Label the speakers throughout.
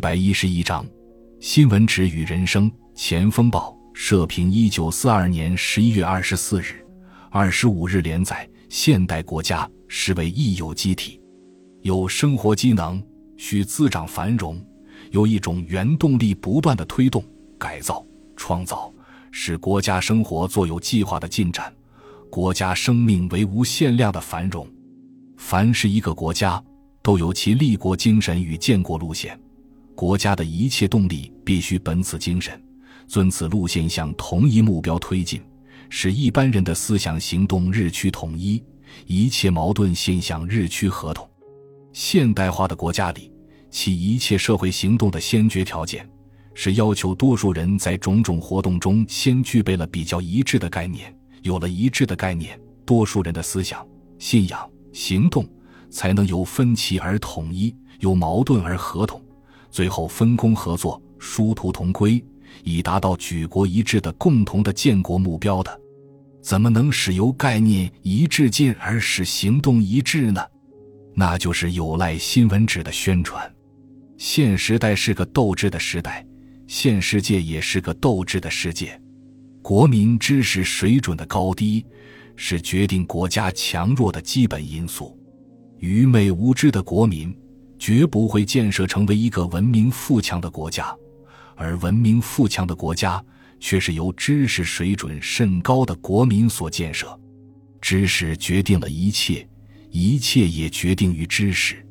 Speaker 1: 百一十一章：新闻纸与人生。前风暴社评：一九四二年十一月二十四日、二十五日连载。现代国家实为一有机体，有生活机能，需滋长繁荣，有一种原动力，不断的推动、改造、创造，使国家生活做有计划的进展，国家生命为无限量的繁荣。凡是一个国家，都有其立国精神与建国路线，国家的一切动力必须本此精神，遵此路线向同一目标推进。使一般人的思想行动日趋统一，一切矛盾现象日趋合同。现代化的国家里，其一切社会行动的先决条件，是要求多数人在种种活动中先具备了比较一致的概念。有了一致的概念，多数人的思想、信仰、行动才能由分歧而统一，由矛盾而合同，最后分工合作，殊途同归。以达到举国一致的共同的建国目标的，怎么能使由概念一致进而使行动一致呢？那就是有赖新闻纸的宣传。现时代是个斗志的时代，现世界也是个斗志的世界。国民知识水准的高低，是决定国家强弱的基本因素。愚昧无知的国民，绝不会建设成为一个文明富强的国家。而文明富强的国家，却是由知识水准甚高的国民所建设。知识决定了一切，一切也决定于知识。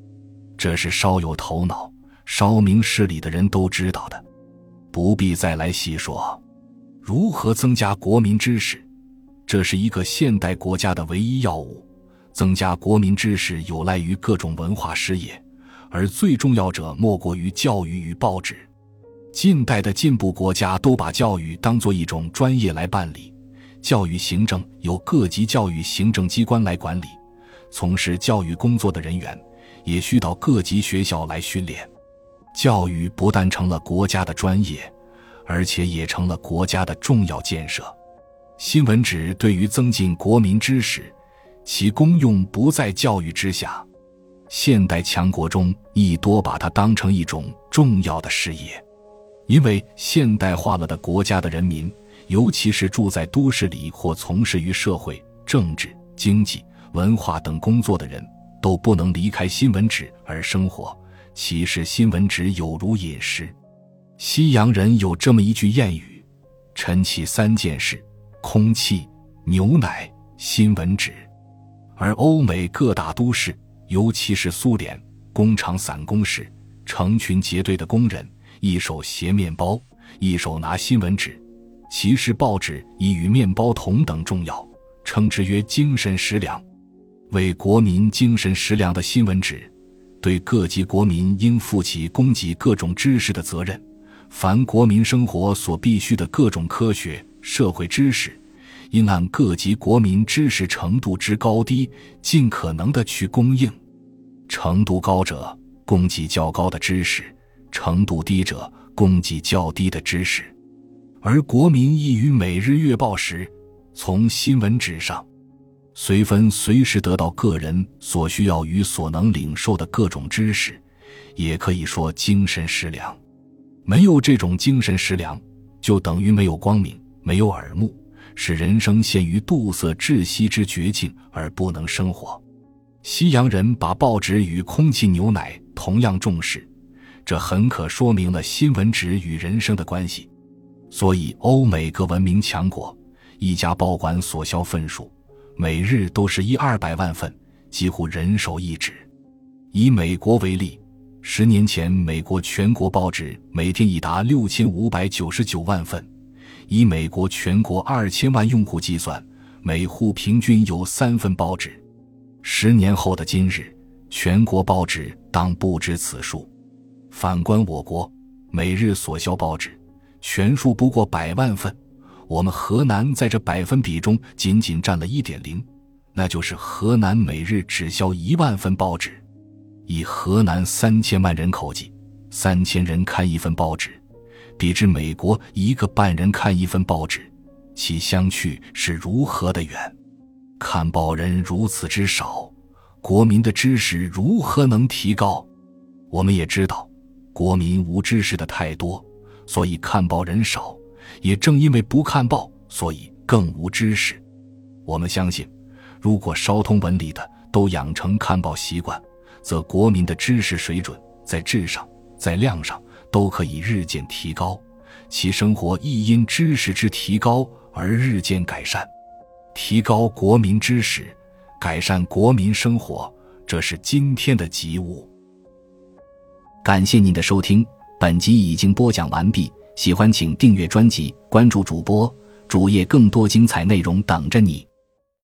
Speaker 1: 这是稍有头脑、稍明事理的人都知道的，不必再来细说。如何增加国民知识？这是一个现代国家的唯一要务。增加国民知识有赖于各种文化事业，而最重要者莫过于教育与报纸。近代的进步国家都把教育当作一种专业来办理，教育行政由各级教育行政机关来管理，从事教育工作的人员也需到各级学校来训练。教育不但成了国家的专业，而且也成了国家的重要建设。新闻纸对于增进国民知识，其功用不在教育之下。现代强国中亦多把它当成一种重要的事业。因为现代化了的国家的人民，尤其是住在都市里或从事于社会、政治、经济、文化等工作的人，都不能离开新闻纸而生活。其实新闻纸有如饮食。西洋人有这么一句谚语：“晨起三件事：空气、牛奶、新闻纸。”而欧美各大都市，尤其是苏联，工厂散工时，成群结队的工人。一手携面包，一手拿新闻纸，其实报纸已与面包同等重要，称之曰精神食粮。为国民精神食粮的新闻纸，对各级国民应负起供给各种知识的责任。凡国民生活所必需的各种科学、社会知识，应按各级国民知识程度之高低，尽可能的去供应。程度高者，供给较高的知识。程度低者供给较低的知识，而国民亦于每日月报时，从新闻纸上，随分随时得到个人所需要与所能领受的各种知识，也可以说精神食粮。没有这种精神食粮，就等于没有光明，没有耳目，使人生陷于杜塞窒息之绝境而不能生活。西洋人把报纸与空气、牛奶同样重视。这很可说明了新闻纸与人生的关系，所以欧美各文明强国一家报馆所销份数，每日都是一二百万份，几乎人手一纸。以美国为例，十年前美国全国报纸每天已达六千五百九十九万份，以美国全国二千万用户计算，每户平均有三份报纸。十年后的今日，全国报纸当不止此数。反观我国，每日所销报纸全数不过百万份，我们河南在这百分比中仅仅占了一点零，那就是河南每日只销一万份报纸。以河南三千万人口计，三千人看一份报纸，比之美国一个半人看一份报纸，其相去是如何的远？看报人如此之少，国民的知识如何能提高？我们也知道。国民无知识的太多，所以看报人少；也正因为不看报，所以更无知识。我们相信，如果稍通文理的都养成看报习惯，则国民的知识水准在质上、在量上都可以日渐提高，其生活亦因知识之提高而日渐改善。提高国民知识，改善国民生活，这是今天的急务。感谢您的收听，本集已经播讲完毕。喜欢请订阅专辑，关注主播主页，更多精彩内容等着你。